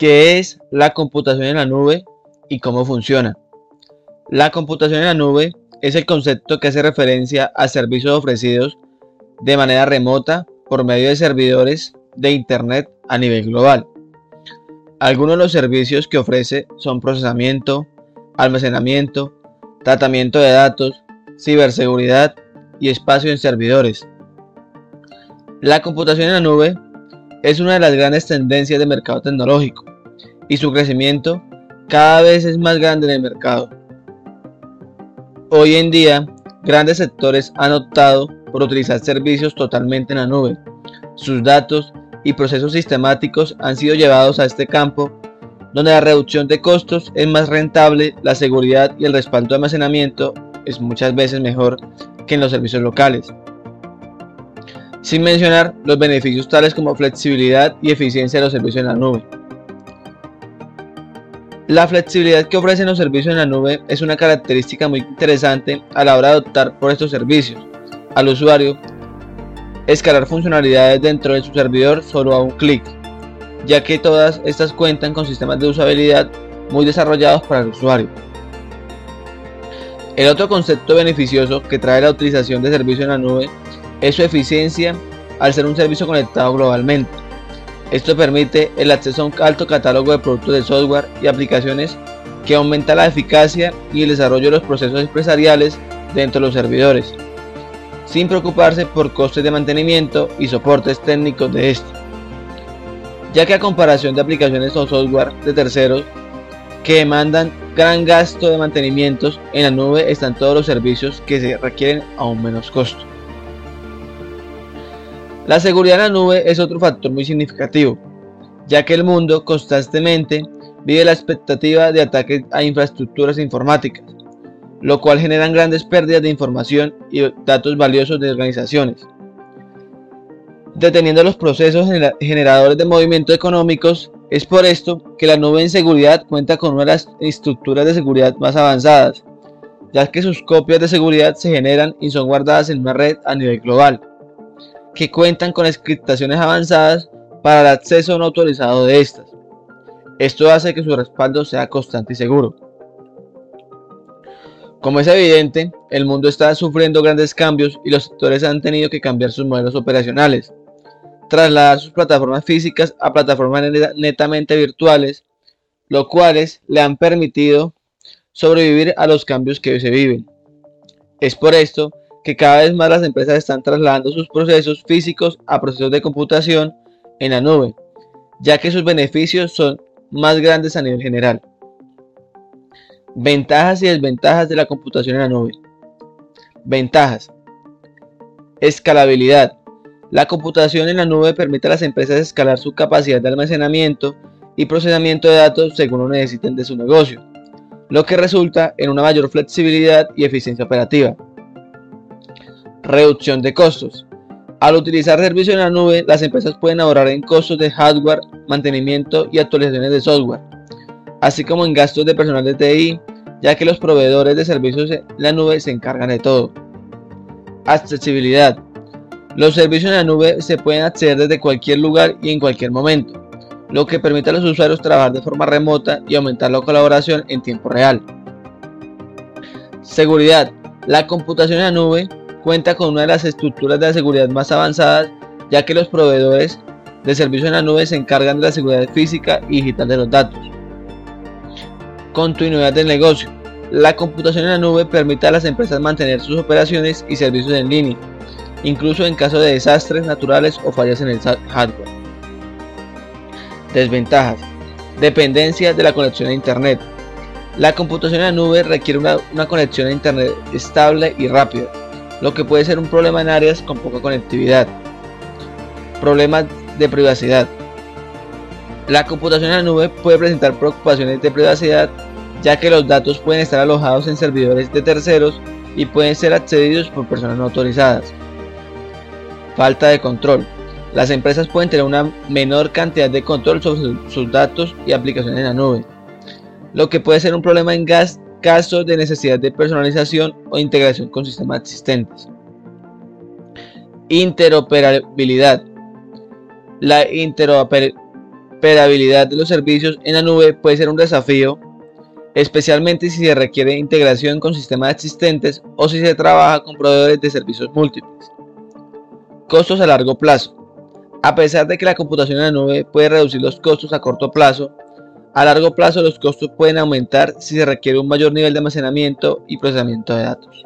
¿Qué es la computación en la nube y cómo funciona? La computación en la nube es el concepto que hace referencia a servicios ofrecidos de manera remota por medio de servidores de Internet a nivel global. Algunos de los servicios que ofrece son procesamiento, almacenamiento, tratamiento de datos, ciberseguridad y espacio en servidores. La computación en la nube es una de las grandes tendencias del mercado tecnológico y su crecimiento cada vez es más grande en el mercado. Hoy en día, grandes sectores han optado por utilizar servicios totalmente en la nube. Sus datos y procesos sistemáticos han sido llevados a este campo donde la reducción de costos es más rentable, la seguridad y el respaldo de almacenamiento es muchas veces mejor que en los servicios locales. Sin mencionar los beneficios tales como flexibilidad y eficiencia de los servicios en la nube. La flexibilidad que ofrecen los servicios en la nube es una característica muy interesante a la hora de optar por estos servicios. Al usuario, escalar funcionalidades dentro de su servidor solo a un clic, ya que todas estas cuentan con sistemas de usabilidad muy desarrollados para el usuario. El otro concepto beneficioso que trae la utilización de servicios en la nube es su eficiencia al ser un servicio conectado globalmente. Esto permite el acceso a un alto catálogo de productos de software y aplicaciones que aumenta la eficacia y el desarrollo de los procesos empresariales dentro de los servidores, sin preocuparse por costes de mantenimiento y soportes técnicos de estos, ya que a comparación de aplicaciones o software de terceros que demandan gran gasto de mantenimientos, en la nube están todos los servicios que se requieren a un menos costo. La seguridad en la nube es otro factor muy significativo, ya que el mundo constantemente vive la expectativa de ataques a infraestructuras informáticas, lo cual generan grandes pérdidas de información y datos valiosos de organizaciones, deteniendo los procesos generadores de movimientos económicos. Es por esto que la nube en seguridad cuenta con una de las estructuras de seguridad más avanzadas, ya que sus copias de seguridad se generan y son guardadas en una red a nivel global que cuentan con encriptaciones avanzadas para el acceso no autorizado de estas. Esto hace que su respaldo sea constante y seguro. Como es evidente, el mundo está sufriendo grandes cambios y los sectores han tenido que cambiar sus modelos operacionales, trasladar sus plataformas físicas a plataformas netamente virtuales, lo cuales le han permitido sobrevivir a los cambios que hoy se viven. Es por esto que cada vez más las empresas están trasladando sus procesos físicos a procesos de computación en la nube, ya que sus beneficios son más grandes a nivel general. Ventajas y desventajas de la computación en la nube. Ventajas. Escalabilidad. La computación en la nube permite a las empresas escalar su capacidad de almacenamiento y procesamiento de datos según lo necesiten de su negocio, lo que resulta en una mayor flexibilidad y eficiencia operativa. Reducción de costos. Al utilizar servicios en la nube, las empresas pueden ahorrar en costos de hardware, mantenimiento y actualizaciones de software, así como en gastos de personal de TI, ya que los proveedores de servicios en la nube se encargan de todo. Accesibilidad. Los servicios en la nube se pueden acceder desde cualquier lugar y en cualquier momento, lo que permite a los usuarios trabajar de forma remota y aumentar la colaboración en tiempo real. Seguridad. La computación en la nube cuenta con una de las estructuras de seguridad más avanzadas, ya que los proveedores de servicios en la nube se encargan de la seguridad física y digital de los datos. Continuidad del negocio. La computación en la nube permite a las empresas mantener sus operaciones y servicios en línea, incluso en caso de desastres naturales o fallas en el hardware. Desventajas. Dependencia de la conexión a Internet. La computación en la nube requiere una, una conexión a Internet estable y rápida, lo que puede ser un problema en áreas con poca conectividad. Problemas de privacidad. La computación en la nube puede presentar preocupaciones de privacidad ya que los datos pueden estar alojados en servidores de terceros y pueden ser accedidos por personas no autorizadas. Falta de control. Las empresas pueden tener una menor cantidad de control sobre sus datos y aplicaciones en la nube, lo que puede ser un problema en gas casos de necesidad de personalización o integración con sistemas existentes. Interoperabilidad. La interoperabilidad de los servicios en la nube puede ser un desafío, especialmente si se requiere integración con sistemas existentes o si se trabaja con proveedores de servicios múltiples. Costos a largo plazo. A pesar de que la computación en la nube puede reducir los costos a corto plazo, a largo plazo los costos pueden aumentar si se requiere un mayor nivel de almacenamiento y procesamiento de datos.